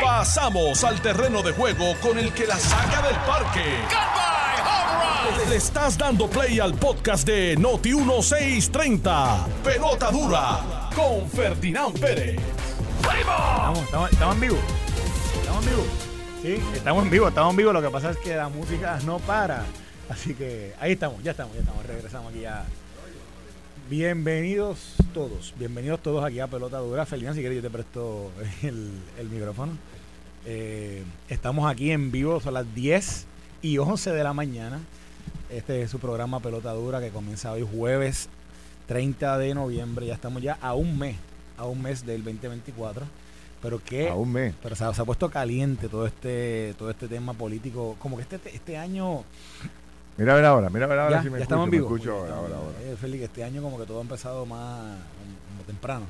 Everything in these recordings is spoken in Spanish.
Pasamos al terreno de juego con el que la saca del parque. Le estás dando play al podcast de Noti 1630. Pelota dura con Ferdinand Pérez. Estamos, estamos, estamos en vivo. Estamos en vivo. Sí, estamos en vivo, estamos en vivo. Lo que pasa es que la música no para. Así que ahí estamos, ya estamos, ya estamos. Regresamos aquí ya. Bienvenidos todos, bienvenidos todos aquí a Pelota Dura. Ferdinand, si quieres yo te presto el, el micrófono. Eh, estamos aquí en vivo, son las 10 y 11 de la mañana. Este es su programa Pelota Dura que comienza hoy jueves 30 de noviembre. Ya estamos ya a un mes, a un mes del 2024. Pero que A un mes. pero se ha, se ha puesto caliente todo este todo este tema político. Como que este, este año Mira a ver ahora, mira a ver ahora ya, si me ya escucho, estamos en me vivo. escucho ahora, ahora, ahora. Eh, Félix, este año como que todo ha empezado más como temprano.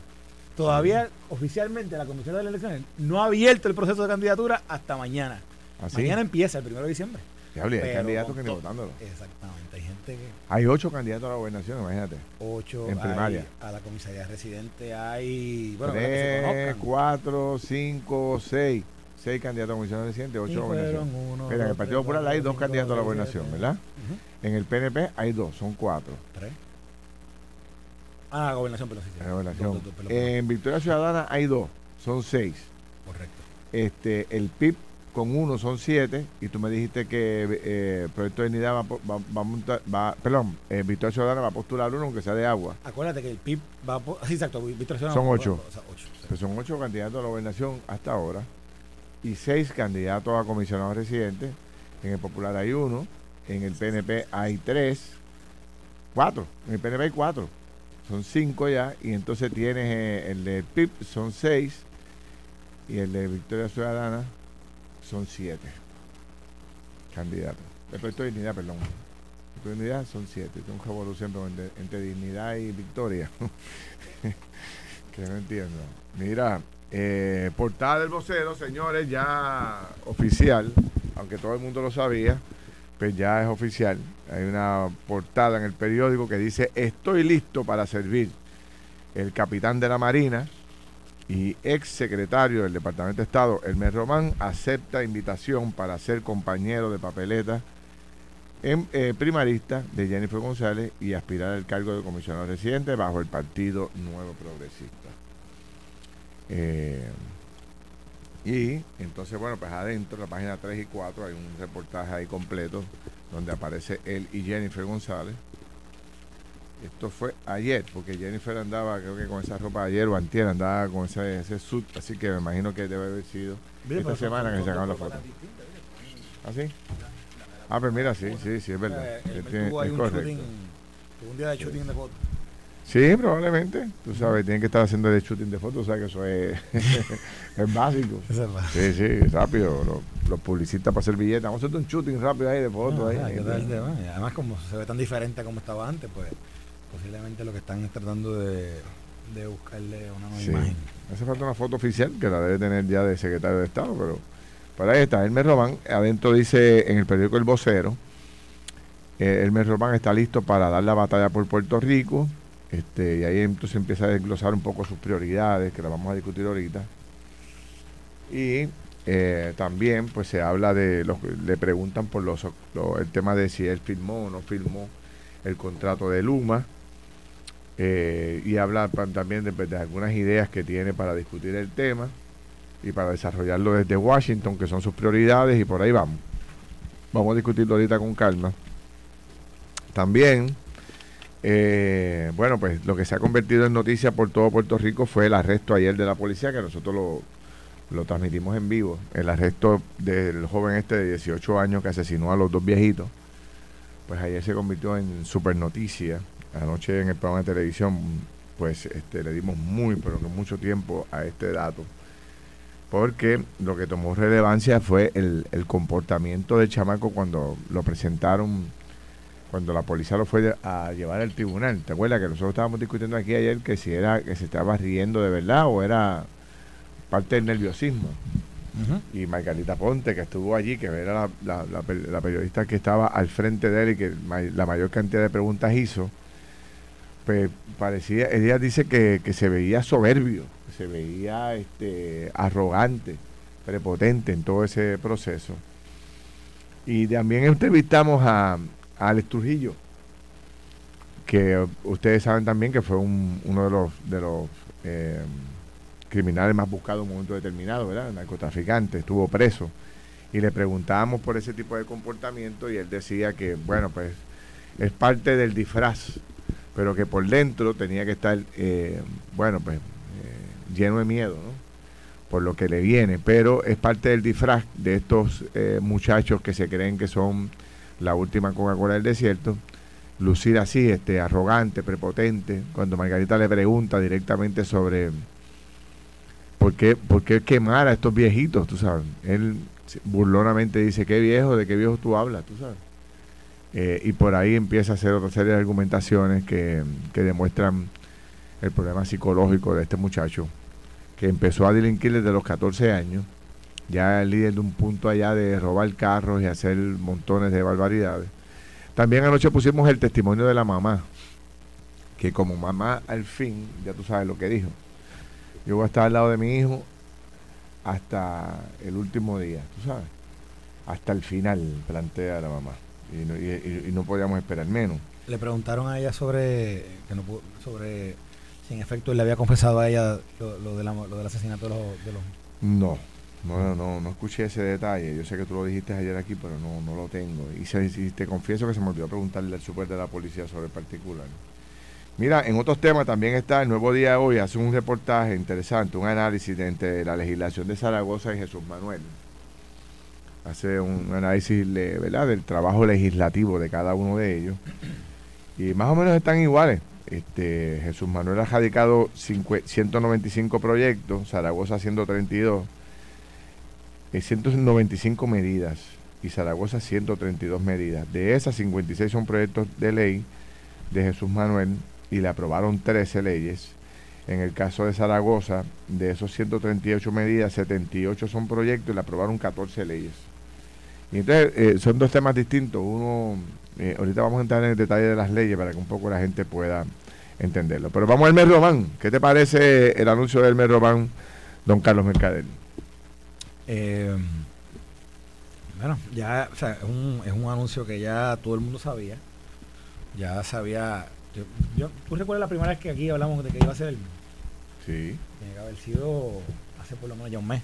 Todavía oficialmente la Comisión de las Elecciones no ha abierto el proceso de candidatura hasta mañana. ¿Así? Mañana empieza el 1 de diciembre. Diablo, y hay candidatos que ni votándolo. Exactamente. Hay gente que Hay ocho candidatos a la gobernación, imagínate. ocho En hay primaria. a la comisaría residente hay bueno, para que se Tres, cuatro, cinco, seis. Seis candidatos a comisión residente, ocho a gobernación. uno, Mira, en el Partido tres, Popular hay dos candidatos a la gobernación, siete, ¿verdad? En el PNP hay dos, son cuatro. Tres. Ah, gobernación, pero sí, sí. En la gobernación. Dos, dos, dos, perdón, En Victoria Ciudadana hay dos, son seis. Correcto. Este, el PIB con uno son siete y tú me dijiste que eh, Proyecto de Dignidad va, a va, va a montar- va- perdón, eh, Victoria Ciudadana va a postular uno aunque sea de agua. Acuérdate que el PIB va por. Sí, exacto. Víctor Ciudadano Son ocho. o sea, ocho, son ocho candidatos a la gobernación hasta ahora y seis candidatos a comisionados residentes. En el Popular hay uno, en el PNP hay tres, cuatro, en el PNP hay cuatro, son cinco ya, y entonces tienes eh, el de PIB, son seis, y el de Victoria Ciudadana son siete candidatos. De Proyecto de Dignidad, perdón. De Dignidad son siete, es un revolución pero entre, entre Dignidad y Victoria. que no entiendo. Mira, eh, portada del vocero, señores, ya oficial, aunque todo el mundo lo sabía, pues ya es oficial. Hay una portada en el periódico que dice, estoy listo para servir. El capitán de la Marina y ex secretario del Departamento de Estado, Hermes Román, acepta invitación para ser compañero de papeleta en eh, primarista de Jennifer González y aspirar al cargo de comisionado residente bajo el Partido Nuevo Progresista. Eh, y entonces, bueno, pues adentro, en la página 3 y 4, hay un reportaje ahí completo donde aparece él y Jennifer González. Esto fue ayer, porque Jennifer andaba, creo que con esa ropa ayer o antier, andaba con ese, ese suit, así que me imagino que debe haber sido Mira, esta semana que se sacaron la foto. ¿Ah, sí? Ah, pues mira, sí, sí, sí, es verdad. Eh, él Él tiene- tuvo ahí es un correcto. shooting, tuvo un día de shooting de fotos. Sí, probablemente. Tú sabes, tienen que estar haciendo el shooting de fotos, o sea que eso es, es básico. Es Sí, sí, rápido. Los, los publicistas para hacer billetes. Vamos a hacer un shooting rápido ahí de fotos. ahí, Ah, Además, como se ve tan diferente a como estaba antes, pues posiblemente lo que están es tratando de, de buscarle una nueva Sí. imagen. Hace falta una foto oficial que la debe tener ya de secretario de Estado, pero por ahí está. Elmer Román, adentro dice en el periódico El Vocero, eh, Elmer Román está listo para dar la batalla por Puerto Rico. Este, y ahí entonces empieza a desglosar un poco sus prioridades, que las vamos a discutir ahorita. Y eh, también pues se habla de, los, le preguntan por los, lo- el tema de si él firmó o no firmó el contrato de Luma. eh, y habla también de, de algunas ideas que tiene para discutir el tema y para desarrollarlo desde Washington, que son sus prioridades, y por ahí vamos. Vamos a discutirlo ahorita con calma. También, eh, bueno, pues lo que se ha convertido en noticia por todo Puerto Rico fue el arresto ayer de la policía, que nosotros lo, lo transmitimos en vivo. El arresto del joven este de 18 años que asesinó a los dos viejitos. Pues ayer se convirtió en super noticia. Anoche en el programa de televisión, pues este, le dimos muy, pero que mucho tiempo a este dato. Porque lo que tomó relevancia fue el, el comportamiento del chamaco cuando lo presentaron cuando la policía lo fue a llevar al tribunal. ¿Te acuerdas que nosotros estábamos discutiendo aquí ayer que si era que se estaba riendo de verdad o era parte del nerviosismo? Y Margarita Ponte, que estuvo allí, que era la, la- la per- la periodista que estaba al frente de él y que la mayor cantidad de preguntas hizo, pues parecía, ella dice que, que se veía soberbio, se veía este, arrogante, prepotente en todo ese proceso. Y también entrevistamos a, Alex Trujillo, que ustedes saben también que fue uno de los, de los eh, criminales más buscados en un momento determinado, ¿verdad? Narcotraficante, estuvo preso. Y le preguntábamos por ese tipo de comportamiento y él decía que, bueno, pues es parte del disfraz, pero que por dentro tenía que estar, eh, bueno, pues eh, lleno de miedo, ¿no? Por lo que le viene, pero es parte del disfraz de estos muchachos que se creen que son la última Coca-Cola del desierto lucir así, este, arrogante, prepotente, cuando Margarita le pregunta directamente sobre por qué, por qué quemar a estos viejitos, tú sabes. Él burlonamente dice, ¿qué viejo? ¿De qué viejo tú hablas? Tú sabes. Eh, y por ahí empieza a hacer otra serie de argumentaciones que, que demuestran el problema psicológico de este muchacho, que empezó a delinquir desde los 14 años, ya el líder de un punto allá de robar carros y hacer montones de barbaridades. También anoche pusimos el testimonio de la mamá, que como mamá al fin, ya tú sabes lo que dijo, yo voy a estar al lado de mi hijo hasta el último día, tú sabes, hasta el final, plantea la mamá, y no, podíamos esperar menos. Le preguntaron a ella sobre, que no sobre si en efecto él le había confesado a ella lo, de lo del asesinato de los, de los... No, no, no, no escuché ese detalle. Yo sé que tú lo dijiste ayer aquí, pero no, no lo tengo. Y, te confieso que se me olvidó preguntarle al super de la policía sobre el particular. Mira, en otros temas también está el Nuevo Día de hoy, hace un reportaje interesante, un análisis de entre la legislación de Zaragoza y Jesús Manuel. Hace un análisis ¿verdad? del trabajo legislativo de cada uno de ellos. Y más o menos están iguales. Este, Jesús Manuel ha radicado 195 proyectos, Zaragoza 132 195 medidas y Zaragoza 132 medidas. De esas 56 son proyectos de ley de Jesús Manuel y le aprobaron 13 leyes. En el caso de Zaragoza, de esos 138 medidas, 78 son proyectos y le aprobaron 14 leyes. Y entonces eh, son dos temas distintos. Uno, eh, ahorita vamos a entrar en el detalle de las leyes para que un poco la gente pueda entenderlo. Pero vamos al Mes Román. ¿Qué te parece el anuncio del Mes Román, don Carlos Mercader? Eh, bueno, ya, o sea, es un, es un anuncio que ya todo el mundo sabía. Ya sabía. Yo, ¿Tú recuerdas la primera vez que aquí hablamos de que iba a ser el. Sí. Tiene que haber sido hace por lo menos ya un mes.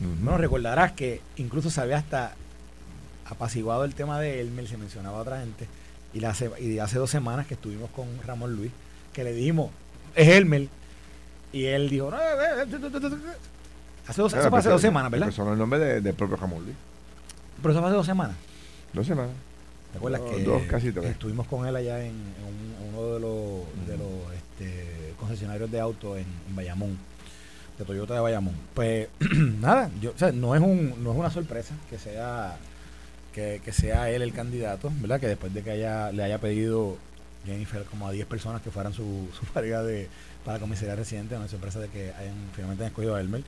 Bueno, recordarás que incluso se había hasta apaciguado el tema de Elmer, se mencionaba a otra gente. Y, hace, y hace dos semanas que estuvimos con Ramón Luis, que le dijimos, es Elmer. Y él dijo, no, Hace dos, eso fue hace dos semanas, ¿verdad? Eso el nombre del de propio Jamón Luis. Pero eso fue hace dos semanas. Dos semanas. ¿Te acuerdas que dos, casi estuvimos con él allá en, uno de los, de los este, concesionarios de autos en, Bayamón, de Toyota de Bayamón? Pues nada, yo, o sea, no es un, no es una sorpresa que sea que, sea él el candidato, ¿verdad? Que después de que haya, le haya pedido Jennifer como a 10 personas que fueran su, su pareja de, para comisaría residente, no es sorpresa de que hayan finalmente han escogido a Elmer.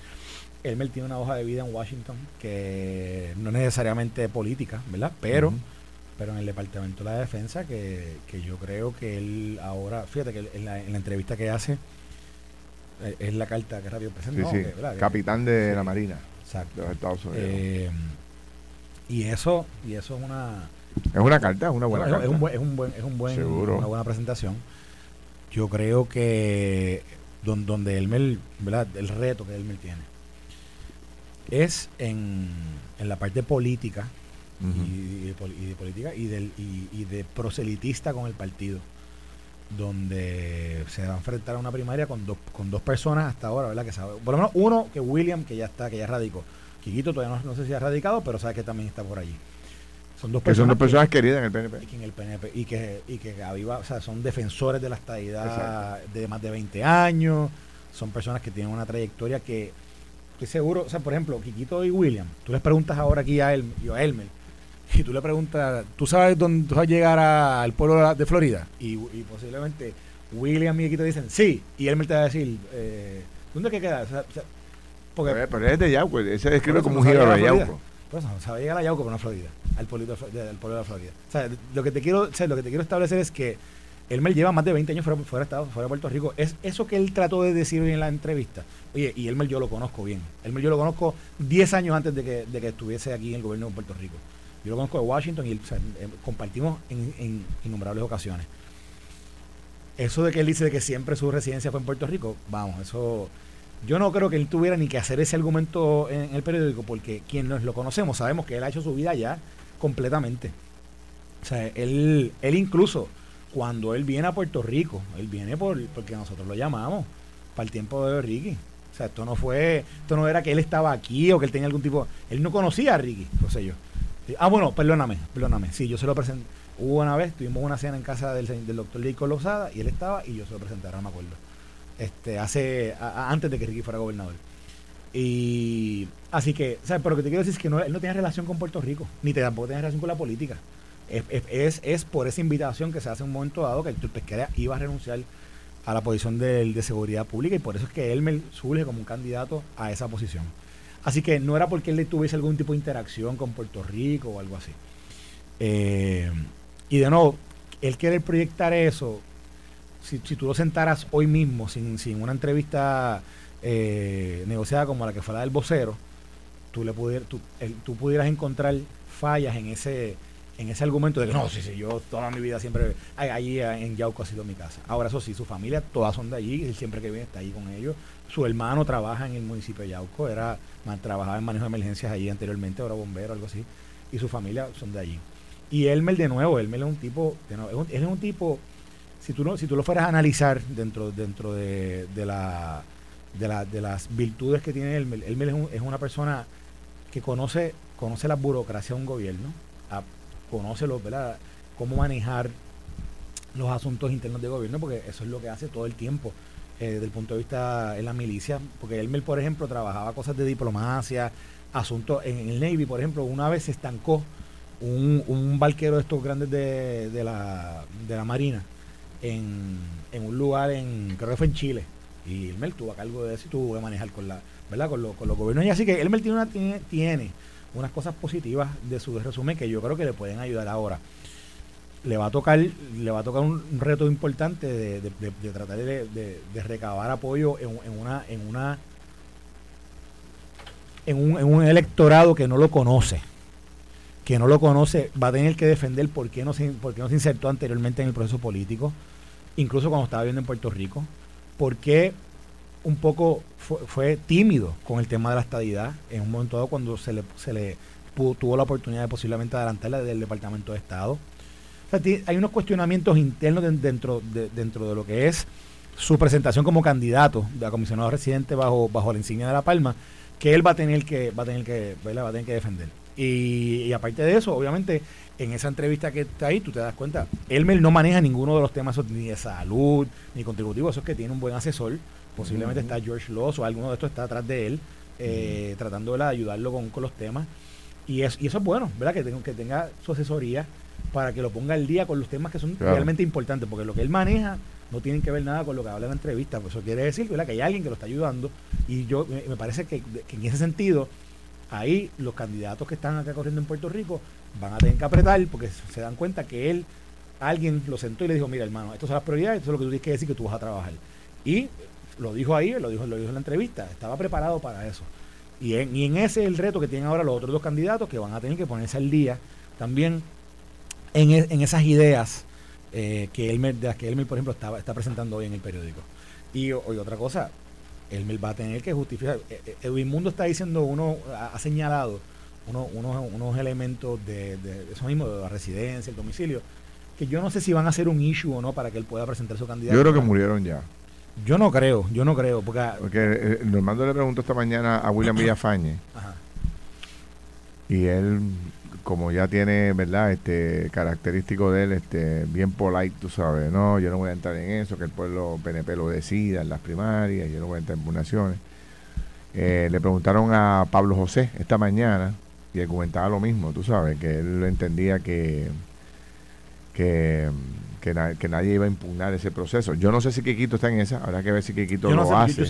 Elmer tiene una hoja de vida en Washington que no es necesariamente política, ¿verdad? Pero, pero en el Departamento de la Defensa, que, yo creo que él ahora, fíjate que en la, entrevista que hace, eh, es la carta que Radio presenta. Sí, Capitán de la Marina. Exacto. De los Estados Unidos. Eh, y eso, y eso es una... Es una carta, es una buena carta. Es un buen, es un buen, es un buen una buena presentación. Yo creo que donde, donde Elmer, ¿verdad? El reto que Elmer tiene es en, la parte política y, de, política y, del, y, de proselitista con el partido donde se va a enfrentar a una primaria con dos, con dos personas hasta ahora, ¿verdad? Que sabe, por lo menos uno que William, que ya está, que ya radicó. Quiquito todavía no, sé si ha radicado, pero sabe que también está por allí. Son dos personas, son dos personas queridas en el PNP. Y que en el PNP, y que, y que o sea, son defensores de la estadidad de más de 20 años, son personas que tienen una trayectoria que estoy seguro, o sea, por ejemplo, Quiquito y William, tú les preguntas ahora aquí a, él y a Elmer, y tú le preguntas, ¿tú sabes dónde tú vas a llegar al pueblo de Florida? Y, posiblemente William y Quiquito dicen, sí, y Elmer te va a decir, eh, ¿dónde es que queda? O sea, porque, pero, él es de Yauco, ese describe como un giro de Yauco. Pues no, se va a llegar a Yauco, pero no a Florida, al pueblo de, la Florida. O sea, lo que te quiero, o sea, lo que te quiero establecer es que él me lleva más de 20 años fuera, fuera de Estados, fuera de Puerto Rico. Es eso que él trató de decir en la entrevista. Oye, y Elmer yo lo conozco bien. Elmer yo lo conozco 10 años antes de que, de que estuviese aquí en el gobierno de Puerto Rico. Yo lo conozco de Washington y eh, compartimos en, innumerables ocasiones. Eso de que él dice de que siempre su residencia fue en Puerto Rico, vamos, eso yo no creo que él tuviera ni que hacer ese argumento en, el periódico, porque quienes lo conocemos sabemos que él ha hecho su vida ya completamente. O sea, él, él incluso cuando él viene a Puerto Rico, él viene por, porque nosotros lo llamamos para el tiempo de Ricky. O sea, esto no fue, esto no era que él estaba aquí o que él tenía algún tipo, él no conocía a Ricky, no sé yo. Ah, bueno, perdóname, perdóname. Sí, yo se lo presenté. Hubo una vez, tuvimos una cena en casa del, doctor Lico Lozada y él estaba y yo se lo presenté, ahora no me acuerdo. Este, hace, antes de que Ricky fuera gobernador. Y así que, ¿sabes? Pero lo que te quiero decir es que no, él no tiene relación con Puerto Rico, ni tampoco tiene relación con la política. Es, es, por esa invitación que se hace un momento dado que Héctor Pesquera iba a renunciar a la posición de, seguridad pública y por eso es que él me surge como un candidato a esa posición. Así que no era porque él tuviese algún tipo de interacción con Puerto Rico o algo así. Eh, y de nuevo, él quiere proyectar eso. Si, tú lo sentaras hoy mismo, sin, sin una entrevista eh, negociada como la que fue la del vocero, tú, le tú pudieras encontrar fallas en ese en ese argumento de que no, sí, sí, yo toda mi vida siempre, allí en Yauco ha sido mi casa. Ahora eso sí, su familia, todas son de allí, él siempre que viene está ahí con ellos. Su hermano trabaja en el municipio de Yauco, era, trabajaba en manejo de emergencias allí anteriormente, ahora bombero, algo así, y su familia son de allí. Y Elmer de nuevo, Elmer es un tipo, de nuevo, es, un, es un tipo, si tú, no, si tú lo fueras a analizar dentro, dentro de, de la, de, la, de las virtudes que tiene Elmer, Elmer es, es una persona que conoce, conoce la burocracia de un gobierno, conoce ¿verdad? cómo manejar los asuntos internos de gobierno, porque eso es lo que hace todo el tiempo eh, desde el punto de vista en la milicia, porque Elmer, por ejemplo, trabajaba cosas de diplomacia, asuntos en el Navy, por ejemplo, una vez se estancó un, un barquero de estos grandes de, de, la, de la Marina en, en, un lugar, en creo que fue en Chile, y Elmer tuvo a cargo de eso y tuvo que manejar con la ¿verdad? Con, con los gobiernos. Así que Elmer tiene, una, tiene, tiene unas cosas positivas de su resumen que yo creo que le pueden ayudar ahora. Le va a tocar, le va a tocar un, reto importante de, tratar de, recabar apoyo en, una, en una en un, en un electorado que no lo conoce que no lo conoce, va a tener que defender por qué, no se, por no se insertó anteriormente en el proceso político, incluso cuando estaba viviendo en Puerto Rico, por qué un poco fue, tímido con el tema de la estadidad en un momento dado cuando se le, se le tuvo la oportunidad de posiblemente adelantarla del Departamento de Estado. hay unos cuestionamientos internos dentro, de, dentro de lo que es su presentación como candidato de comisionado residente bajo, bajo la insignia de La Palma, que él va a tener que, va a tener que, Va a tener que defender. Y, aparte de eso, obviamente, en esa entrevista que está ahí, tú te das cuenta, Elmer no maneja ninguno de los temas ni de salud, ni contributivo, eso es que tiene un buen asesor Posiblemente está George Loss o alguno de estos está atrás de él, eh, tratando de ayudarlo con, los temas. Y, es, y eso es bueno, ¿verdad? Que, tenga, que tenga su asesoría para que lo ponga al día con los temas que son realmente importantes, porque lo que él maneja no tiene que ver nada con lo que habla en la entrevista. Pues eso quiere decir ¿verdad? que hay alguien que lo está ayudando. Y yo me, parece que, en ese sentido, ahí los candidatos que están acá corriendo en Puerto Rico van a tener que apretar porque se dan cuenta que él, alguien lo sentó y le dijo, mira hermano, estas son las prioridades, esto es lo que tú tienes que decir que tú vas a trabajar. Y lo dijo ahí, lo dijo, lo dijo en la entrevista, estaba preparado para eso. Y en, y en ese es el reto que tienen ahora los otros dos candidatos que van a tener que ponerse al día también en, e, en esas ideas eh, que Elmer, de las que Elmer, por ejemplo, estaba, está presentando hoy en el periódico. Y hoy otra cosa, Elmer va a tener que justificar. Eh, eh, Edwin Mundo está diciendo, uno ha, señalado uno, unos, unos elementos de, de, eso mismo, de la residencia, el domicilio, que yo no sé si van a ser un issue o no para que él pueda presentar su candidato. Yo creo que murieron ya. Yo no creo, yo no creo. Porque, porque eh, Normando le preguntó esta mañana a William Villafañe. Y él, como ya tiene, ¿verdad? Este característico de él, este bien polite, tú sabes. No, yo no voy a entrar en eso, que el pueblo PNP lo decida en las primarias, yo no voy a entrar en impugnaciones. Eh, le preguntaron a Pablo José esta mañana y él comentaba lo mismo, tú sabes, que él entendía que, que que, nadie iba a impugnar ese proceso. Yo no sé si Quiquito está en esa, habrá que ver si Quiquito lo hace.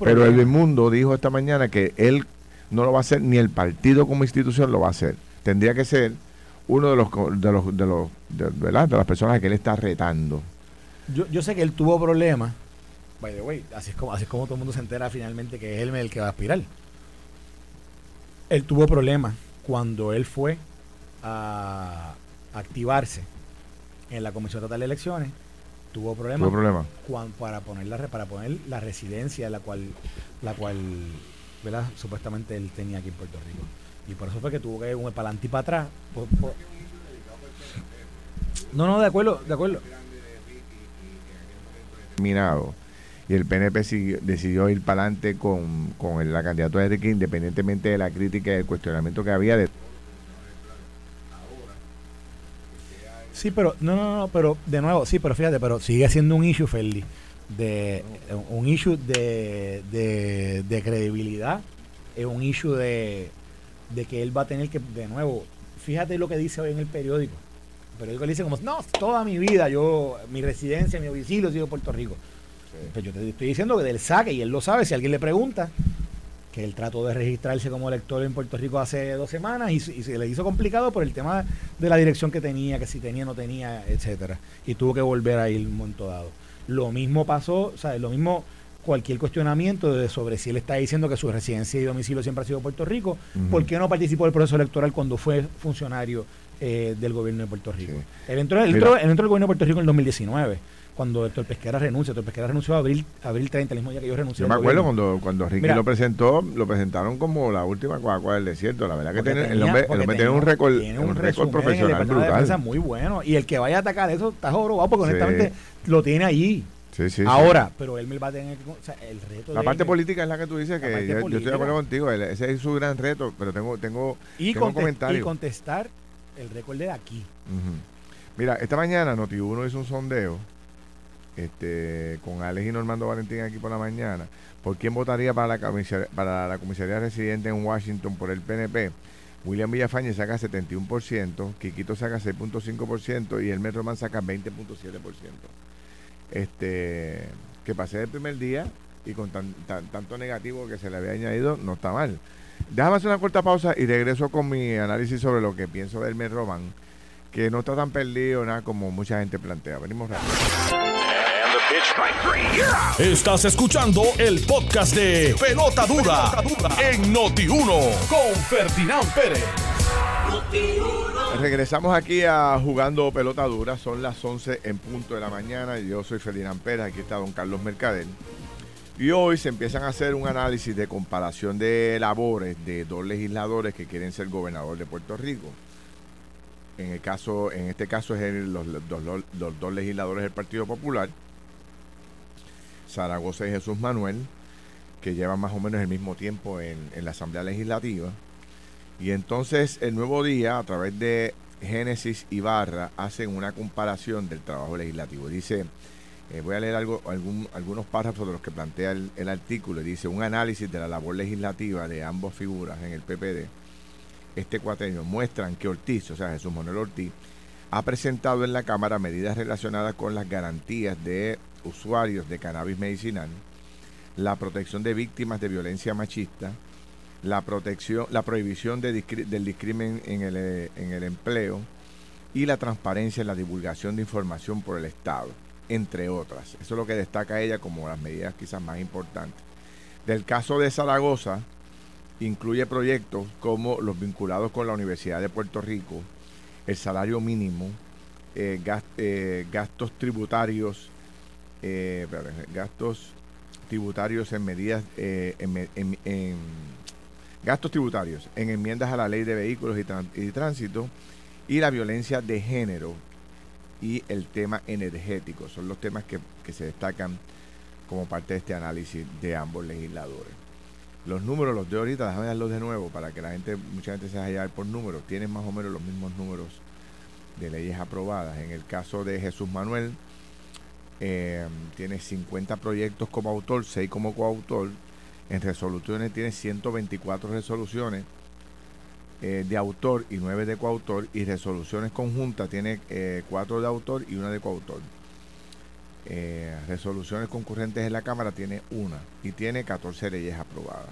pero el Mundo dijo esta mañana que él no lo va a hacer, ni el partido como institución lo va a hacer. Tendría que ser uno de los de los de los de, las personas que él está retando Yo, yo sé que él tuvo problemas. By the way, así es como, así es como todo el mundo se entera finalmente que es él el que va a aspirar. Él tuvo problemas cuando él fue a activarse en la Comisión Estatal de Elecciones. Tuvo problemas ¿Tuvo problema? cuan- para poner la para poner la residencia la cual la cual ¿verdad? supuestamente él tenía aquí en Puerto Rico y por eso fue que tuvo que ir un para adelante y para atrás por- por- no no de acuerdo de acuerdo Terminado. Y el PNP siguió- decidió ir para adelante con, con la candidatura de Enrique, independientemente de la crítica y el cuestionamiento que había de sí pero no no no pero de nuevo sí pero fíjate pero sigue siendo un issue Ferdi de un issue de, de, de credibilidad es un issue de, de que él va a tener que de nuevo fíjate lo que dice hoy en el periódico. El periódico le dice como no toda mi vida yo mi residencia mi domicilio ha sido Puerto Rico Pues yo te estoy diciendo que del saque, y él lo sabe, si alguien le pregunta, que él trató de registrarse como elector en Puerto Rico hace dos semanas y, se- y se le hizo complicado por el tema de la dirección que tenía, que si tenía, no tenía, etcétera. Y tuvo que volver a ir un momento dado. Lo mismo pasó, o sea, lo mismo cualquier cuestionamiento de sobre si él está diciendo que su residencia y domicilio siempre ha sido Puerto Rico, Ujú. ¿por qué no participó del proceso electoral cuando fue funcionario eh, del gobierno de Puerto Rico? Sí. Él, entró, él entró- él entró al gobierno de Puerto Rico en el 2019, cuando Héctor Pesquera renuncia. Héctor Pesquera renunció a abril, abril 30, el mismo día que yo renuncié. Yo me acuerdo cuando, cuando Ricky Mira. lo presentó, lo presentaron como la última Coca-Cola del desierto. La verdad que tiene, el hombre, el hombre tiene un récord, tiene un récord profesional departamento de brutal. muy bueno. Y el que vaya a atacar eso está jorobado porque Sí. honestamente lo tiene allí. Sí, sí, sí. Ahora, pero él me va a tener. O sea, el reto La de parte él- política es la que tú dices que yo, yo estoy de acuerdo contigo. ese es su gran reto, pero tengo, tengo, y, tengo y contestar el récord de aquí. Mira, esta mañana Noti1 hizo un sondeo este, con Alex y Normando Valentín aquí por la mañana. ¿Por quién votaría para la, comisaría, para la comisaría residente en Washington por el PNP? William Villafañe saca 71%, Quiquito saca 6.5% y Elmer Román saca 20.7%. Este, que pasé el primer día y con tan- tan- tanto negativo que se le había añadido, no está mal. Déjame hacer una corta pausa y regreso con mi análisis sobre lo que pienso de Elmer Román, que no está tan perdido nada como mucha gente plantea. Venimos rápido. Estás escuchando el podcast de Pelota Dura, en Noti1 con Ferdinand Pérez. Regresamos aquí a Jugando Pelota Dura. Son las 11 en punto de la mañana. Yo soy Ferdinand Pérez. Aquí está don Carlos Mercader. Y hoy se empiezan a hacer un análisis de comparación de labores de dos legisladores que quieren ser gobernador de Puerto Rico. En el caso, en este caso es los dos legisladores del Partido Popular, Zaragoza y Jesús Manuel, que llevan más o menos el mismo tiempo en, la Asamblea Legislativa. Y entonces el nuevo día, a través de Génesis y Barra, hacen una comparación del trabajo legislativo. Dice, eh, voy a leer algo, algún- algunos párrafos de los que plantea el, el artículo. Dice, un análisis de la labor legislativa de ambas figuras en el PPD, este cuatrienio, muestran que Ortiz, o sea, Jesús Manuel Ortiz, ha presentado en la Cámara medidas relacionadas con las garantías de usuarios de cannabis medicinal, la protección de víctimas de violencia machista, la protección, la prohibición del discrimen en el, en el empleo y la transparencia en la divulgación de información por el Estado, entre otras. Eso es lo que destaca ella como las medidas quizás más importantes. Del caso de Zaragoza, incluye proyectos como los vinculados con la Universidad de Puerto Rico, el salario mínimo, eh, eh, gastos tributarios, eh, gastos tributarios en medidas, en, en- gastos tributarios, en enmiendas a la ley de vehículos y, y tránsito y la violencia de género y el tema energético. Son los temas que, que se destacan como parte de este análisis de ambos legisladores. Los números los de ahorita, déjame darlos de nuevo para que la gente, mucha gente se vaya a por números. Tienen más o menos los mismos números de leyes aprobadas. En el caso de Jesús Manuel, eh, tiene 50 proyectos como autor, 6 como coautor. En resoluciones tiene 124 resoluciones eh, de autor y 9 de coautor. Y resoluciones conjuntas tiene 4 de autor y una de coautor. Eh, resoluciones concurrentes en la Cámara tiene una y tiene 14 leyes aprobadas.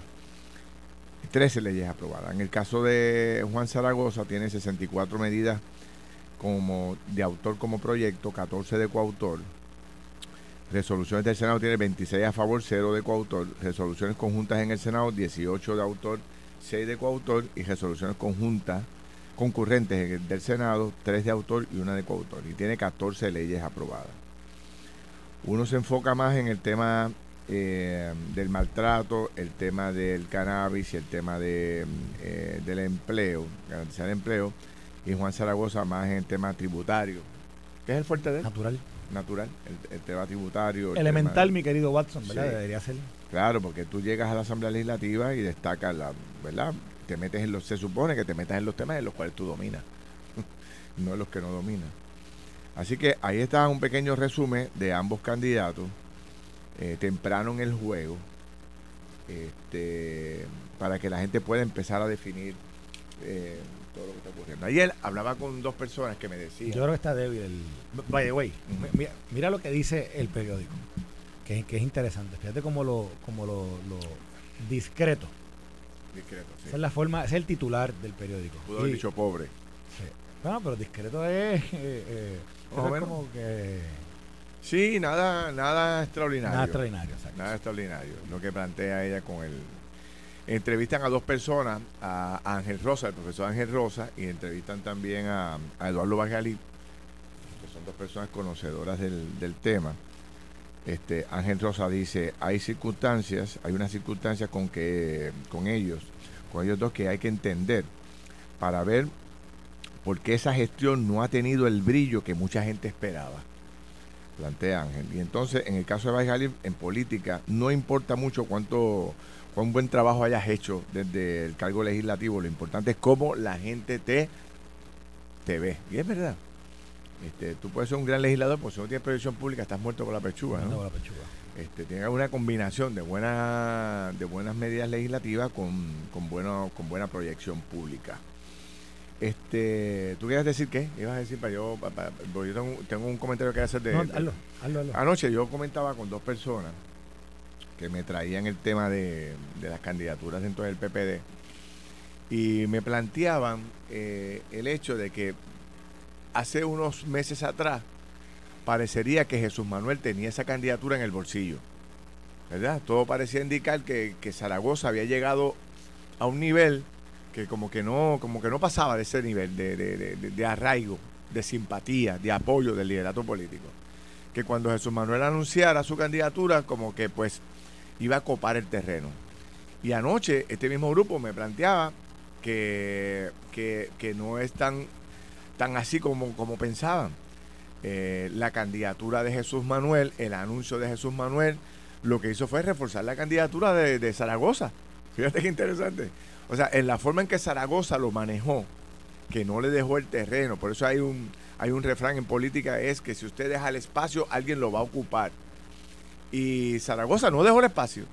13 leyes aprobadas. En el caso de Juan Zaragoza tiene 64 medidas como de autor como proyecto, 14 de coautor Resoluciones del Senado tiene 26 a favor, 0 de coautor. Resoluciones conjuntas en el Senado, 18 de autor, 6 de coautor. Y resoluciones conjuntas concurrentes del Senado, 3 de autor y una de coautor. Y tiene 14 leyes aprobadas. Uno se enfoca más en el tema eh, del maltrato, el tema del cannabis y el tema de, eh, del empleo, garantizar el empleo. Y Juan Zaragoza más en el tema tributario. ¿Qué es el fuerte de él? Natural natural, el, tema tributario. Elemental, mi querido Watson, ¿verdad? Debería ser. Claro, porque tú llegas a la Asamblea Legislativa y destacas la, ¿verdad? Te metes en los, se supone que te metas en los temas en los cuales tú dominas, no en los que no dominas. Así que ahí está un pequeño resumen de ambos candidatos, eh, temprano en el juego, este, para que la gente pueda empezar a definir eh, todo lo que está ocurriendo. Ayer hablaba con dos personas que me decían. Yo creo que está débil el. By the way, mira, lo que dice el periódico, que, es interesante. Fíjate cómo lo, como lo, discreto. Discreto, sí. Esa es la forma, es el titular del periódico. Pudo haber dicho pobre. Sí. Bueno, pero discreto es, eh, es como que. Sí, nada, nada extraordinario. Nada extraordinario, Nada extraordinario. Lo que plantea ella con el Entrevistan a dos personas, a Ángel Rosa, el profesor Ángel Rosa, y entrevistan también a, Eduardo Bajalí, que son dos personas conocedoras del, tema. Este, Ángel Rosa dice, hay circunstancias, hay unas circunstancias con que con ellos, con ellos dos que hay que entender para ver por qué esa gestión no ha tenido el brillo que mucha gente esperaba. Plantea Ángel. Y entonces, en el caso de Bajalí, en política, no importa mucho cuánto un buen trabajo hayas hecho desde el cargo legislativo. Lo importante es cómo la gente te, te ve. Y es verdad. Este, tú puedes ser un gran legislador, pero si no tienes proyección pública estás muerto con la pechuga. ¿no? la pechuga. Este, tiene una combinación de, buena, de buenas medidas legislativas con, con, con buena proyección pública. Este, ¿Tú quieres decir qué? Ibas a decir para yo, yo tengo, un comentario que hacer de... Anoche yo comentaba con dos personas que me traían el tema de, las candidaturas dentro del PPD y me planteaban eh, el hecho de que hace unos meses atrás parecería que Jesús Manuel tenía esa candidatura en el bolsillo. ¿Verdad? Todo parecía indicar que, Zaragoza había llegado a un nivel que como que no, como que no pasaba de ese nivel de, de arraigo, de simpatía, de apoyo del liderato político. Que cuando Jesús Manuel anunciara su candidatura, como que pues iba a copar el terreno. Y anoche este mismo grupo me planteaba que, que, no es tan, tan así como, como pensaban. Eh, la candidatura de Jesús Manuel, el anuncio de Jesús Manuel, lo que hizo fue reforzar la candidatura de, de Zaragoza. Fíjate qué interesante. O sea, en la forma en que Zaragoza lo manejó, que no le dejó el terreno. Por eso hay un, hay un refrán en política, es que si usted deja el espacio, alguien lo va a ocupar. Y Zaragoza no dejó el espacio.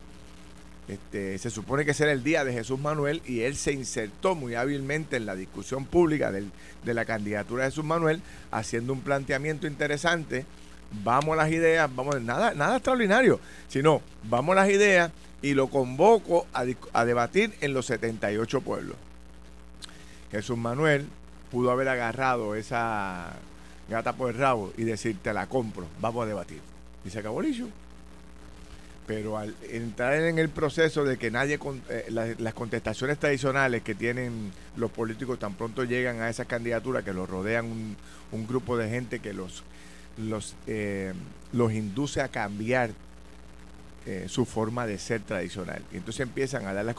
Este, se supone que será el día de Jesús Manuel y él se insertó muy hábilmente en la discusión pública de la candidatura de Jesús Manuel, haciendo un planteamiento interesante. Vamos a las ideas, vamos, nada, nada extraordinario, sino vamos a las ideas y lo convoco a, a debatir en los 78 pueblos. Jesús Manuel pudo haber agarrado esa gata por el rabo y decir, te la compro, vamos a debatir. Y se acabó el issue pero al entrar en el proceso de que nadie, eh, las contestaciones tradicionales que tienen los políticos tan pronto llegan a esa candidatura, que los rodean un, grupo de gente que los, los, eh, los induce a cambiar eh, su forma de ser tradicional. Y entonces empiezan a dar las,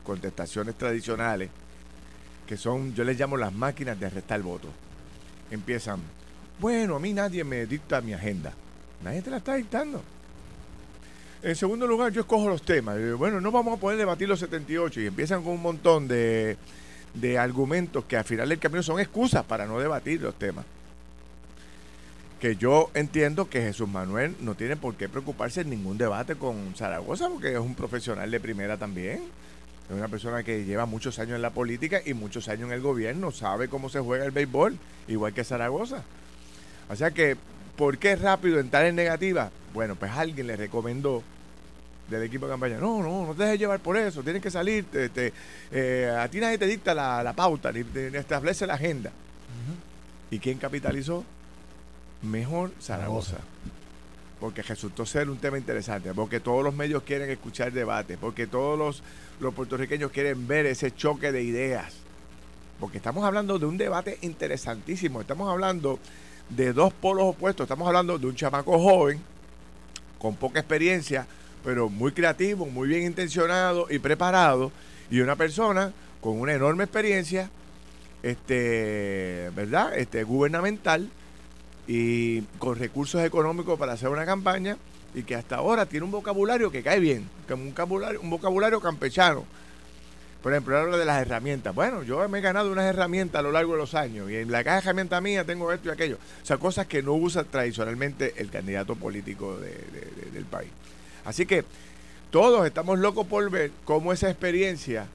contestaciones tradicionales, que son, yo les llamo las máquinas de arrestar el voto. Empiezan, bueno, a mí nadie me dicta mi agenda. Nadie te la está dictando en segundo lugar, yo escojo los temas. Bueno, no vamos a poder debatir los 78 y empiezan con un montón de, argumentos que al final del camino son excusas para no debatir los temas. Que yo entiendo que Jesús Manuel no tiene por qué preocuparse en ningún debate con Zaragoza porque es un profesional de primera también. Es una persona que lleva muchos años en la política y muchos años en el gobierno, sabe cómo se juega el béisbol, igual que Zaragoza. O sea que ¿Por qué rápido entrar en negativa? Bueno, pues alguien le recomendó del equipo de campaña, no, no, no te dejes llevar por eso, tienes que salir, eh, a ti nadie te dicta la, pauta, ni, te establece la agenda. ¿Y quién capitalizó? Mejor Zaragoza. porque resultó ser un tema interesante, porque todos los medios quieren escuchar debate, porque todos los, los puertorriqueños quieren ver ese choque de ideas, porque estamos hablando de un debate interesantísimo, estamos hablando de dos polos opuestos, estamos hablando de un chamaco joven, con poca experiencia, pero muy creativo, muy bien intencionado y preparado, y una persona con una enorme experiencia, este, ¿verdad? Este, gubernamental y con recursos económicos para hacer una campaña y que hasta ahora tiene un vocabulario que cae bien, como un vocabulario, un vocabulario campechano. Por ejemplo, habla de las herramientas. Bueno, yo me he ganado unas herramientas a lo largo de los años y en la caja de herramientas mía tengo esto y aquello. O sea, cosas que no usa tradicionalmente el candidato político del país. Así que todos estamos locos por ver cómo esa experiencia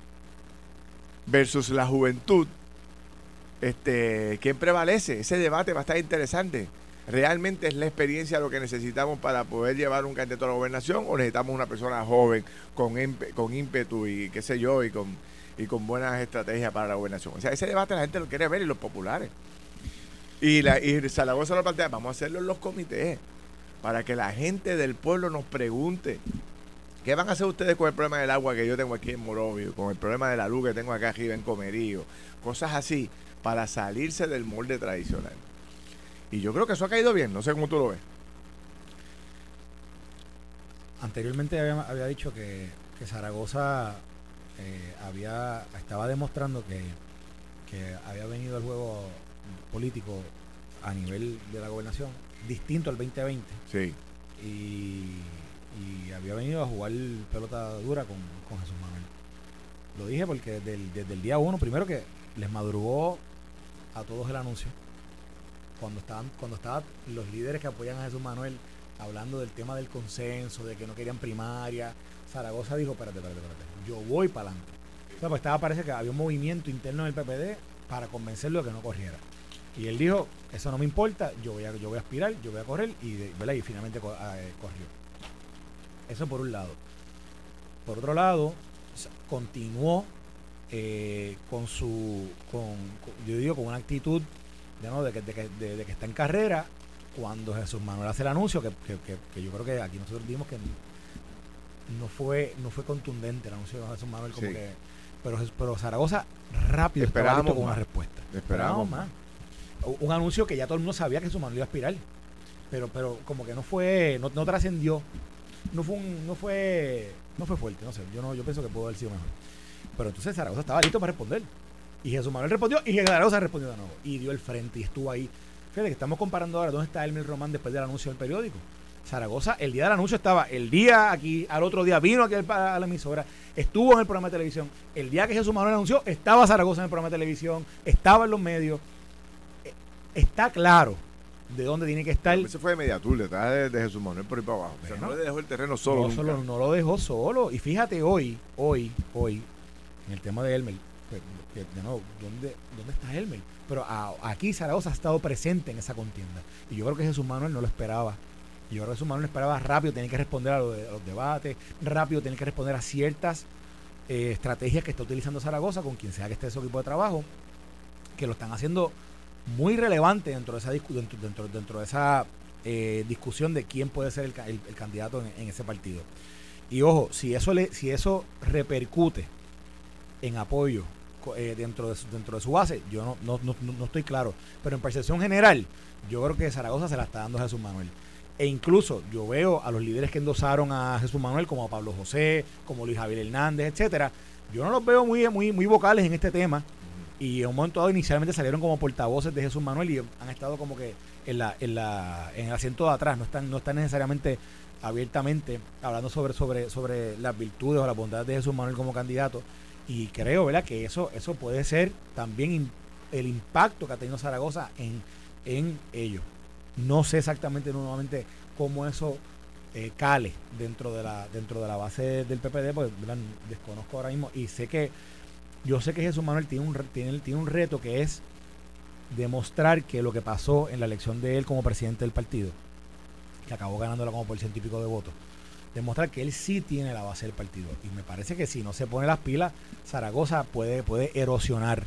versus la juventud este, ¿quién prevalece? Ese debate va a estar interesante. ¿Realmente es la experiencia lo que necesitamos para poder llevar un candidato a la gobernación o necesitamos una persona joven con, con ímpetu y qué sé yo y con, y con buenas estrategias para la gobernación? O sea, ese debate la gente lo quiere ver y los populares. Y, la, y Zaragoza lo plantea, vamos a hacerlo en los comités para que la gente del pueblo nos pregunte ¿Qué van a hacer ustedes con el problema del agua que yo tengo aquí en Morovio? Con el problema de la luz que tengo acá arriba en Comerío. Cosas así para salirse del molde tradicional. Y yo creo que eso ha caído bien, no sé cómo tú lo ves. Anteriormente había, dicho que, Zaragoza eh, había estaba demostrando que, había venido el juego político a nivel de la gobernación distinto al 2020. Sí. Y, había venido a jugar pelota dura con, Jesús Manuel. Lo dije porque desde el, desde el día uno, primero que les madrugó a todos el anuncio. Cuando estaban, cuando estaban los líderes que apoyan a Jesús Manuel hablando del tema del consenso, de que no querían primaria, Zaragoza dijo, espérate, espérate, espérate, yo voy para adelante. O sea, pues estaba, parece que había un movimiento interno del PPD para convencerlo de que no corriera. Y él dijo, eso no me importa, yo voy a, yo voy a aspirar, yo voy a correr, y, y finalmente ah, eh, corrió. Eso por un lado. Por otro lado, continuó eh, con su, con, yo digo, con una actitud de, que, de, que, está en carrera, cuando Jesús Manuel hace el anuncio, que, yo creo que aquí nosotros dimos que no fue, no fue contundente el anuncio de Jesús Manuel, como que, pero, pero Zaragoza rápido esperábamos con una respuesta. Esperábamos más. Un anuncio que ya todo el mundo sabía que Jesús Manuel iba a aspirar. Pero, pero como que no fue, no, no trascendió. No fue un, no fue, no fue fuerte, no sé. Yo no, yo pienso que pudo haber sido mejor. Pero entonces Zaragoza estaba listo para responder. Y Jesús Manuel respondió y Zaragoza respondió de nuevo. Y dio el frente y estuvo ahí. Fíjate que estamos comparando ahora dónde está Elmer Román después del anuncio del periódico. Zaragoza, el día del anuncio estaba, el día aquí, al otro día vino aquí a la emisora, estuvo en el programa de televisión. El día que Jesús Manuel anunció, estaba Zaragoza en el programa de televisión, estaba en los medios. Eh, está claro de dónde tiene que estar. Ese fue de Mediatur, detrás de, Jesús Manuel por ahí para abajo. no le dejó el terreno solo. No, no lo dejó solo. Y fíjate hoy, hoy, hoy, en el tema de Elmer, pues, ¿dónde, ¿dónde está Elmer? Pero aquí Zaragoza ha estado presente en esa contienda. Y yo creo que Jesús Manuel no lo esperaba. Yo creo que Jesús Manuel esperaba rápido, tenía que responder a, los debates, rápido tenía que responder a ciertas eh, estrategias que está utilizando Zaragoza con quien sea que esté su equipo de trabajo, que lo están haciendo muy relevante dentro de esa, dentro, dentro, de esa eh, discusión de quién puede ser el, candidato en, en, ese partido. Y ojo, si eso, le, si eso repercute en apoyo eh, dentro, de su, dentro de su base, yo no, no, no, no, estoy claro. Pero en percepción general, yo creo que Zaragoza se la está dando a Jesús Manuel. E incluso yo veo a los líderes que endosaron a Jesús Manuel, como a Pablo José, como Luis Javier Hernández, etcétera. Yo no los veo muy, muy, muy vocales en este tema. Y en un momento dado inicialmente salieron como portavoces de Jesús Manuel y han estado como que en la, en la, en el asiento de atrás, no están, no están necesariamente abiertamente hablando sobre, sobre, sobre las virtudes o las bondades de Jesús Manuel como candidato. Y creo, ¿verdad?, que eso, eso puede ser también el impacto que ha tenido Zaragoza en, en ellos. No sé exactamente nuevamente cómo eso eh, cale dentro de la dentro de la base del PPD, porque desconozco ahora mismo y sé que yo sé que Jesús Manuel tiene un tiene, tiene un reto que es demostrar que lo que pasó en la elección de él como presidente del partido, que acabó ganándola como por científico de votos, demostrar que él sí tiene la base del partido. Y me parece que si no se pone las pilas, Zaragoza puede, puede erosionar,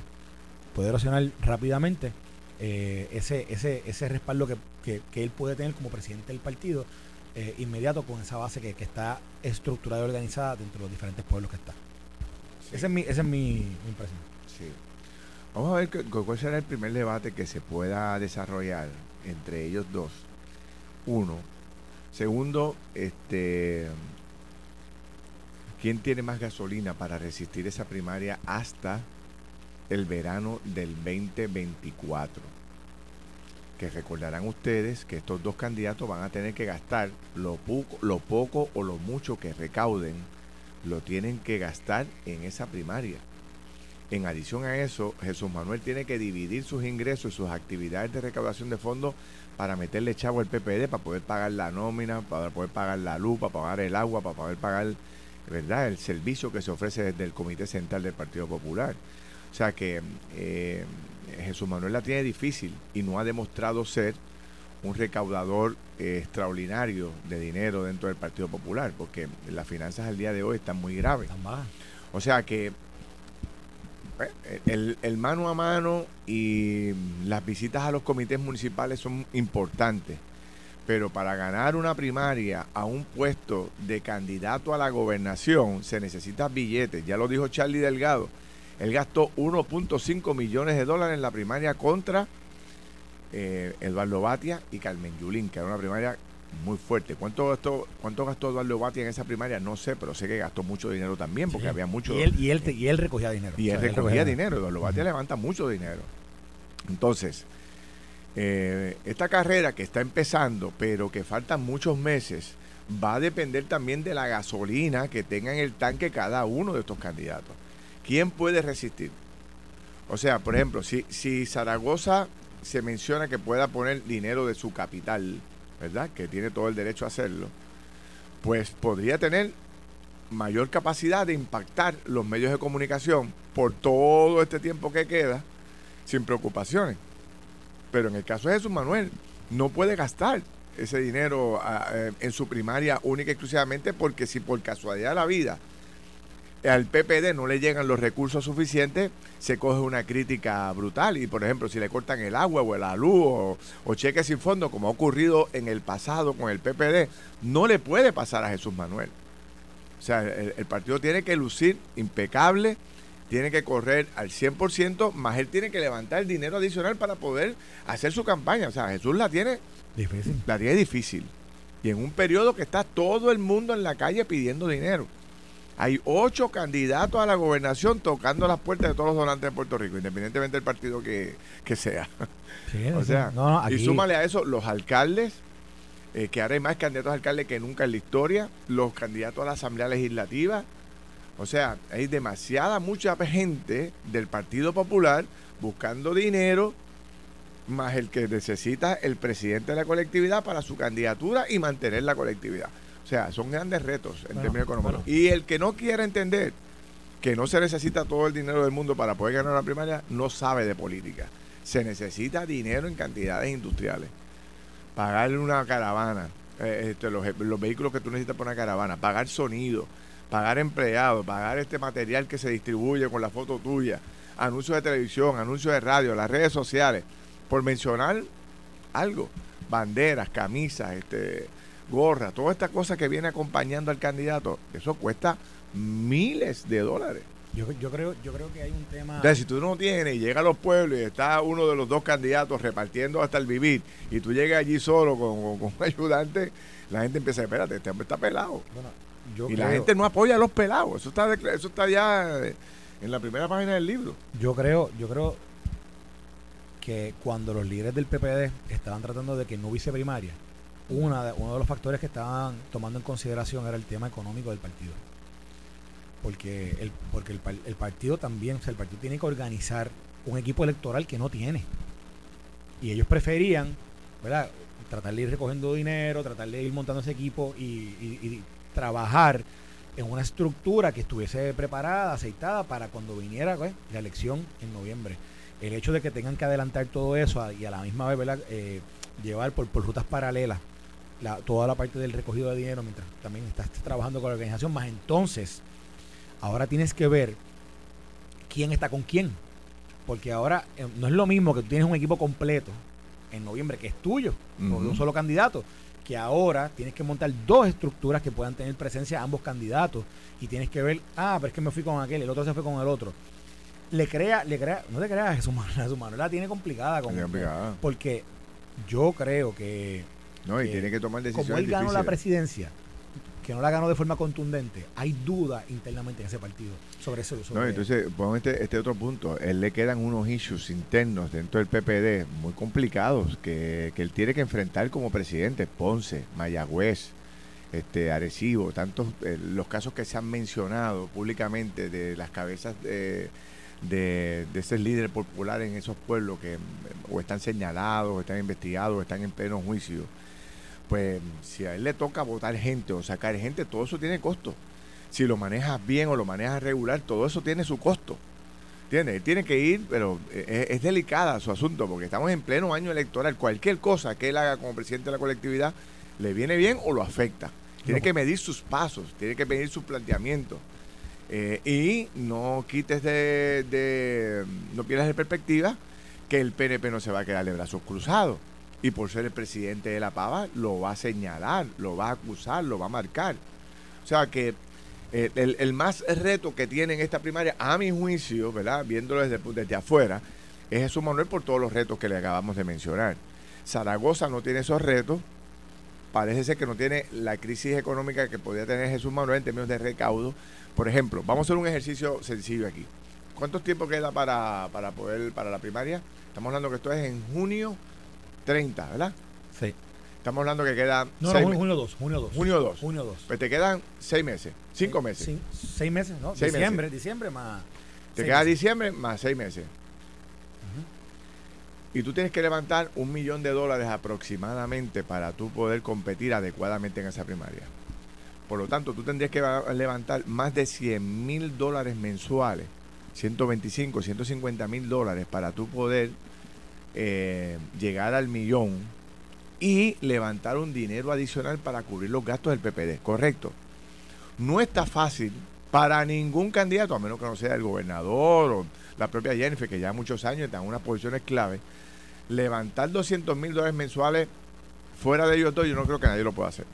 puede erosionar rápidamente eh, ese, ese, ese respaldo que, él puede tener como presidente del partido eh, inmediato con esa base que, está estructurada y organizada dentro de los diferentes pueblos que está. Esa es mi, esa es mi, impresión. Sí. Vamos a ver cuál será el primer debate que se pueda desarrollar entre ellos dos. Uno. Segundo, este, ¿quién tiene más gasolina para resistir esa primaria hasta el verano del 2024? que recordarán ustedes que estos dos candidatos van a tener que gastar lo poco, lo poco o lo mucho que recauden, lo tienen que gastar en esa primaria. En adición a eso, Jesús Manuel tiene que dividir sus ingresos y sus actividades de recaudación de fondos para meterle chavo al PPD, para poder pagar la nómina, para poder pagar la luz, para pagar el agua, para poder pagar ¿verdad? el servicio que se ofrece desde el Comité Central del Partido Popular. O sea que eh, Jesús Manuel la tiene difícil y no ha demostrado ser un recaudador eh, extraordinario de dinero dentro del Partido Popular, porque las finanzas al día de hoy están muy graves. O sea que el, el, mano a mano y las visitas a los comités municipales son importantes, pero para ganar una primaria a un puesto de candidato a la gobernación se necesitan billetes, ya lo dijo Charlie Delgado. Él gastó 1.5 millones de dólares en la primaria contra eh, Eduardo Batia y Carmen Yulín, que era una primaria muy fuerte. ¿Cuánto gastó, ¿Cuánto gastó Eduardo Batia en esa primaria? No sé, pero sé que gastó mucho dinero también, porque había mucho... Y él, y él, y él recogía dinero. Y él, recogía, dinero. Eduardo Batia levanta mucho dinero. Entonces, eh, esta carrera que está empezando, pero que faltan muchos meses, va a depender también de la gasolina que tenga en el tanque cada uno de estos candidatos. ¿Quién puede resistir? O sea, por ejemplo, si, si Zaragoza se menciona que pueda poner dinero de su capital, ¿verdad? Que tiene todo el derecho a hacerlo, pues podría tener mayor capacidad de impactar los medios de comunicación por todo este tiempo que queda sin preocupaciones. Pero en el caso de Jesús Manuel, no puede gastar ese dinero ah, eh, en su primaria única y exclusivamente porque si por casualidad de la vida al PPD no le llegan los recursos suficientes, se coge una crítica brutal. Y por ejemplo, si le cortan el agua o la luz o, cheques sin fondo, como ha ocurrido en el pasado con el PPD, no le puede pasar a Jesús Manuel. O sea, el, partido tiene que lucir impecable, tiene que correr al 100%, más él tiene que levantar el dinero adicional para poder hacer su campaña. O sea, Jesús la tiene difícil. La tiene difícil. Y en un periodo que está todo el mundo en la calle pidiendo dinero. Hay ocho candidatos a la gobernación tocando las puertas de todos los donantes de Puerto Rico, independientemente del partido que, sea. o sea, y súmale a eso los alcaldes, eh, que ahora hay más candidatos a alcaldes que nunca en la historia, los candidatos a la Asamblea Legislativa. O sea, hay demasiada, mucha gente del Partido Popular buscando dinero, más el que necesita el presidente de la colectividad para su candidatura y mantener la colectividad. O sea, son grandes retos en términos económicos. Y el que no quiera entender que no se necesita todo el dinero del mundo para poder ganar la primaria, no sabe de política. Se necesita dinero en cantidades industriales. Pagarle una caravana, eh, este, los, vehículos que tú necesitas para una caravana, pagar sonido, pagar empleados, pagar este material que se distribuye con la foto tuya, anuncios de televisión, anuncios de radio, las redes sociales, por mencionar algo, banderas, camisas, este gorra, toda esta cosa que viene acompañando al candidato, eso cuesta miles de dólares. Yo, yo, creo, yo creo que hay un tema. Entonces, si tú no tienes y llega a los pueblos y está uno de los dos candidatos repartiendo hasta el vivir y tú llegas allí solo con, un ayudante, la gente empieza a decir, espérate, este hombre está pelado. y la gente no apoya a los pelados. Eso está, eso está ya en la primera página del libro. Yo creo, yo creo que cuando los líderes del PPD estaban tratando de que no hubiese primaria, una de, uno de los factores que estaban tomando en consideración era el tema económico del partido. Porque el, porque el, partido también, o sea, el partido tiene que organizar un equipo electoral que no tiene. Y ellos preferían, ¿verdad? Tratar de ir recogiendo dinero, tratar de ir montando ese equipo y, trabajar en una estructura que estuviese preparada, aceitada para cuando viniera pues, la elección en noviembre. El hecho de que tengan que adelantar todo eso y a la misma vez ¿verdad? Eh, llevar por, por rutas paralelas toda la parte del recogido de dinero mientras también estás trabajando con la organización, más entonces ahora tienes que ver quién está con quién. Porque ahora eh, no es lo mismo que tú tienes un equipo completo en noviembre que es tuyo, con un solo candidato, que ahora tienes que montar dos estructuras que puedan tener presencia a ambos candidatos y tienes que ver, ah, pero es que me fui con aquel, el otro se fue con el otro. Le crea, le crea, no te creas, Jesús Manuel, Jesús Manuel la tiene complicada, con, complicada. porque yo creo que no, y tiene que tomar decisiones como él ganó la presidencia, que no la ganó de forma contundente, hay duda internamente en ese partido sobre eso. no, entonces, pongo este, este otro punto. Él le quedan unos issues internos dentro del PPD muy complicados que, él tiene que enfrentar como presidente. Ponce, Mayagüez, este Arecibo, tantos eh, los casos que se han mencionado públicamente de las cabezas de, de, de ese líder popular en esos pueblos que o están señalados, o están investigados, o están en pleno juicio pues si a él le toca votar gente o sacar gente, todo eso tiene costo. Si lo manejas bien o lo manejas regular, todo eso tiene su costo. Él tiene que ir, pero es, delicada su asunto porque estamos en pleno año electoral. Cualquier cosa que él haga como presidente de la colectividad le viene bien o lo afecta. Tiene que medir sus pasos, tiene que medir sus planteamientos. Eh, y no quites de, de, no pierdas de perspectiva que el PNP no se va a quedar de brazos cruzados y por ser el presidente de la Pava lo va a señalar, lo va a acusar, lo va a marcar. O sea que eh, el, más reto que tiene en esta primaria, a mi juicio, ¿verdad? Viéndolo desde, desde afuera, es Jesús Manuel por todos los retos que le acabamos de mencionar. Zaragoza no tiene esos retos, parece ser que no tiene la crisis económica que podría tener Jesús Manuel en términos de recaudo. Por ejemplo, vamos a hacer un ejercicio sencillo aquí. ¿Cuánto tiempo queda para, para poder, para la primaria? Estamos hablando que esto es en junio 30, ¿verdad? Sí. Estamos hablando que quedan. No, no, junio 2, junio 2. Junio 2. Junio 2. Pues te quedan seis meses, cinco meses. Sí, seis meses, ¿no? diciembre, diciembre más. Te queda diciembre más seis meses. Y tú tienes que levantar un millón de dólares aproximadamente para tú poder competir adecuadamente en esa primaria. Por lo tanto, tú tendrías que levantar más de 100 mil dólares mensuales, 125, 150 mil dólares para tú poder eh, llegar al millón y levantar un dinero adicional para cubrir los gastos del PPD, correcto. No está fácil para ningún candidato, a menos que no sea el gobernador o la propia Jennifer, que ya muchos años está en unas posiciones clave, levantar 200 mil dólares mensuales fuera de ellos dos, yo no creo que nadie lo pueda hacer.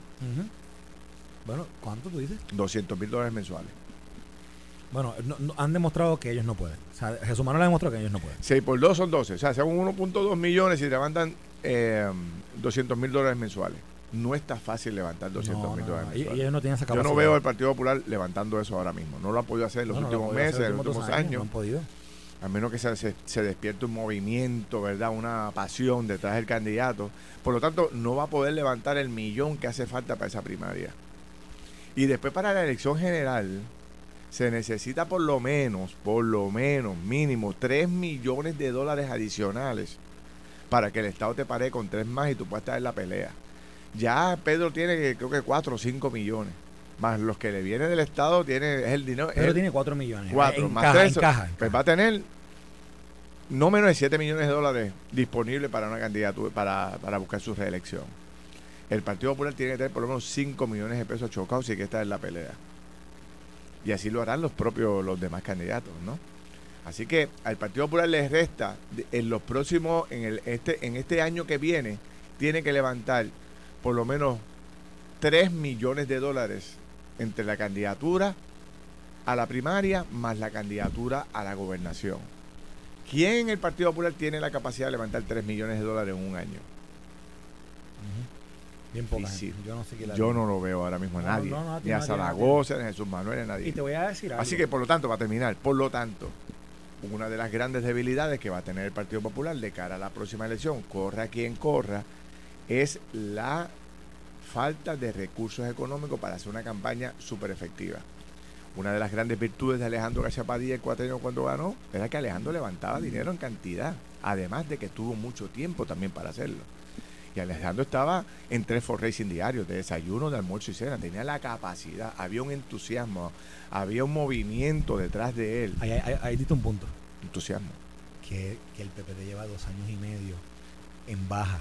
Bueno, ¿cuánto tú dices? 200 mil dólares mensuales. Bueno, han demostrado que ellos no pueden. O sea, Jesús Manuel ha demostrado que ellos no pueden. 6 por 2 son 12. O sea, según 1.2 millones y levantan eh, 200 mil dólares mensuales. No está fácil levantar 200 mil dólares mensuales. Y, ellos no tienen esa capacidad. Yo no veo al Partido Popular levantando eso ahora mismo. No lo ha podido hacer en los últimos meses, en los últimos años. No han podido. A menos que se, se, se, despierte un movimiento, ¿verdad? Una pasión detrás del candidato. Por lo tanto, no va a poder levantar el millón que hace falta para esa primaria. Y después para la elección general, se necesita por lo menos, por lo menos, mínimo 3 millones de dólares adicionales para que el Estado te pare con 3 más y tú puedas estar en la pelea. Ya Pedro tiene creo que 4 o 5 millones. Más los que le vienen del Estado tiene es el dinero. Pedro tiene 4 millones. 4 más 3. Pues va a tener no menos de 7 millones de dólares disponibles para una candidatura, para, para buscar su reelección. El Partido Popular tiene que tener por lo menos 5 millones de pesos chocados si que estar en la pelea y así lo harán los propios, los demás candidatos, ¿no? Así que al Partido Popular les resta en los próximos, en el este, en este año que viene, tiene que levantar por lo menos 3 millones de dólares entre la candidatura a la primaria más la candidatura a la gobernación. ¿Quién en el Partido Popular tiene la capacidad de levantar 3 millones de dólares en un año? Bien Yo no sé Yo no lo veo ahora mismo a nadie. ni a Zaragoza, ni a Jesús Manuel, ni a nadie. Y te voy a decir algo. Así que, por lo tanto, va a terminar, por lo tanto, una de las grandes debilidades que va a tener el Partido Popular de cara a la próxima elección, corra quien corra, es la falta de recursos económicos para hacer una campaña súper efectiva. Una de las grandes virtudes de Alejandro García Padilla el cuatro cuando ganó era que Alejandro levantaba dinero en cantidad, además de que tuvo mucho tiempo también para hacerlo. Y Alejandro estaba en tres for racing diarios, de desayuno, de almuerzo y cena. Tenía la capacidad, había un entusiasmo, había un movimiento detrás de él. Ahí, ahí, diste un punto. Entusiasmo. Que, el PPD lleva dos años y medio en baja,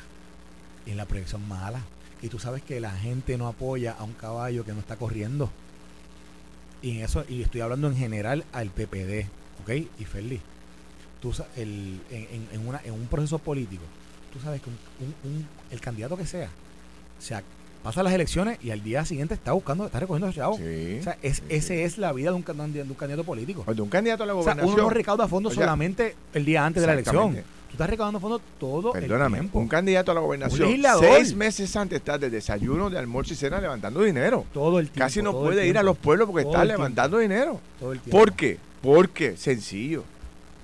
en la proyección mala. Y tú sabes que la gente no apoya a un caballo que no está corriendo. Y en eso, y estoy hablando en general al PPD, ¿ok? Y feliz. Tú, el, en, en, una, en un proceso político, tú sabes que el candidato que sea, sea pasa las elecciones y al día siguiente está buscando, está recogiendo los chavos. Sí, o sea, es, sí, sí. es la vida de un, can- de un candidato político. Cuando un candidato a la O sea, gobernación. uno no recauda fondos O sea, solamente el día antes de la elección. Tú estás recaudando fondos todo el Perdóname, tiempo. un candidato a la gobernación, legislador. seis meses antes está de desayuno, de almuerzo y cena levantando dinero. todo el tiempo. Casi no el puede ir a los pueblos porque todo está el levantando dinero. todo el tiempo. ¿Por qué? Porque, sencillo,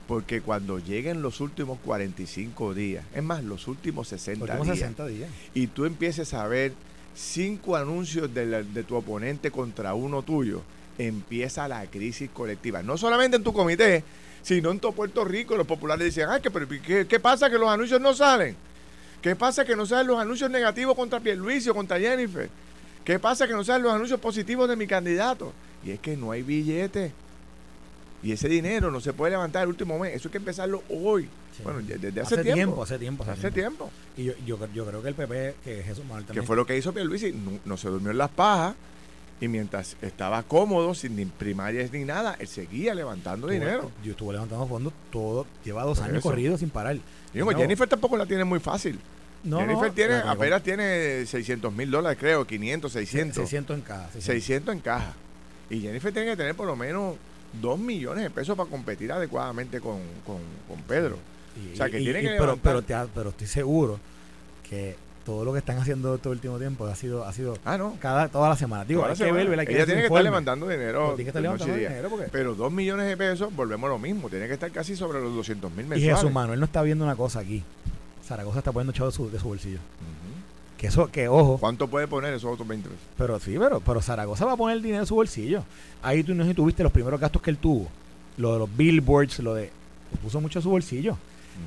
porque cuando lleguen los últimos 45 días, es más, los últimos 60 Los últimos días, 60 días. y tú empieces a ver cinco anuncios de, la- de tu oponente contra uno tuyo, empieza la crisis colectiva. No solamente en tu comité, sino en todo Puerto Rico. Los populares dicen, ay, que, pero ¿qué, qué pasa que los anuncios no salen? ¿Qué pasa que no salen los anuncios negativos contra Pierluisi o contra Jennifer? ¿Qué pasa que no salen los anuncios positivos de mi candidato? Y es que no hay billete. Y ese dinero no se puede levantar el último mes. Eso hay que empezarlo hoy. Sí. Bueno, desde hace, tiempo. Hace tiempo, hace Hace tiempo. tiempo. Y yo, yo, yo creo que el PP, que Jesús Manuel Que fue lo que hizo Pierluisi. No, no se durmió en las pajas. Y mientras estaba cómodo, sin ni primarias ni nada, él seguía levantando estuvo- dinero. Yo estuve levantando fondos todo, lleva dos Por años corridos sin parar. Digo, No, Jennifer tampoco la tiene muy fácil. no, Jennifer tiene, apenas tiene 600 mil dólares, creo, 500, 600. 600 en cada. 600. 600 en caja. Y Jennifer tiene que tener por lo menos 2 millones de pesos para competir adecuadamente con, con, con Pedro. Y- O sea, que y- tiene y- que pero, pero, te- pero estoy seguro que todo lo que están haciendo todo el último tiempo ha sido, ha sido Ah, no. cada, toda la semana. Digo, hay que ver, ¿verdad? Hay que Ella tiene que estar levantando dinero. Pero tiene que estar y levantando dinero porque- Pero 2 millones de pesos, volvemos a lo mismo. Tiene que estar casi sobre los 200 mil Y mensuales. Jesús Manuel no está viendo una cosa aquí. Zaragoza está poniendo chavo de su, de su bolsillo. Ujú. Que eso, que ojo, ¿Cuánto puede poner esos otros 20 pesos? pero sí, pero, pero Zaragoza va a poner el dinero en su bolsillo. Ahí tú no sé si tuviste los primeros gastos que él tuvo. Lo de los billboards, lo de. lo puso mucho en su bolsillo.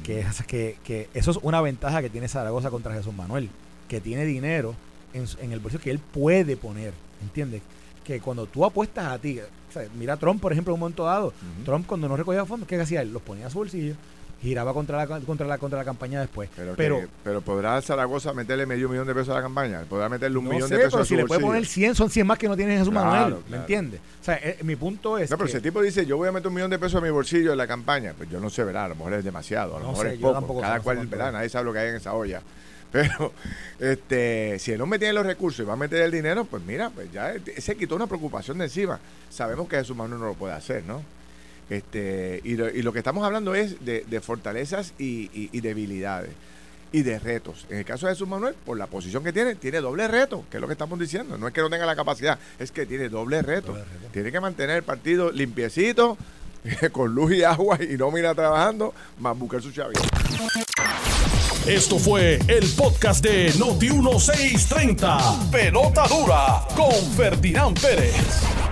que, es, que, que eso es una ventaja que tiene Zaragoza contra Jesús Manuel, que tiene dinero en, en el bolsillo que él puede poner, ¿entiendes? Que cuando tú apuestas a ti, o sea, mira a Trump, por ejemplo, en un momento dado. Trump cuando no recogía fondos, ¿qué hacía él? Los ponía a su bolsillo, giraba contra la, contra la, contra la campaña después. Pero, Pero, que- pero podrá Zaragoza meterle medio millón de pesos a la campaña. Podrá meterle un no millón sé, de pesos pero a si su le puede poner 100, son 100 más que no tiene Jesús Claro, Manuel, ¿me entiendes? O sea, eh, mi punto es No, pero que- si el tipo dice, yo voy a meter un millón de pesos a mi bolsillo en la campaña, pues yo no sé, ¿verdad? A lo mejor es demasiado, a lo No mejor sé, es poco. Cada cual, es. Nadie sabe lo que hay en esa olla. Pero este, si el hombre tiene los recursos y va a meter el dinero, pues mira, pues ya él se quitó una preocupación de encima. Sabemos que Jesús Manuel no lo puede hacer, ¿no? Este, y, lo, y lo que estamos hablando es de, de fortalezas y, y- y debilidades y de retos. En el caso de Jesús Manuel, por la posición que tiene, tiene doble reto, que es lo que estamos diciendo. No es que no tenga la capacidad, es que tiene doble reto. Doble reto. Tiene que mantener el partido limpiecito, con luz y agua y no mira trabajando, más buscar su chavito. Esto fue el podcast de Noti1630. Pelota dura con Ferdinand Pérez.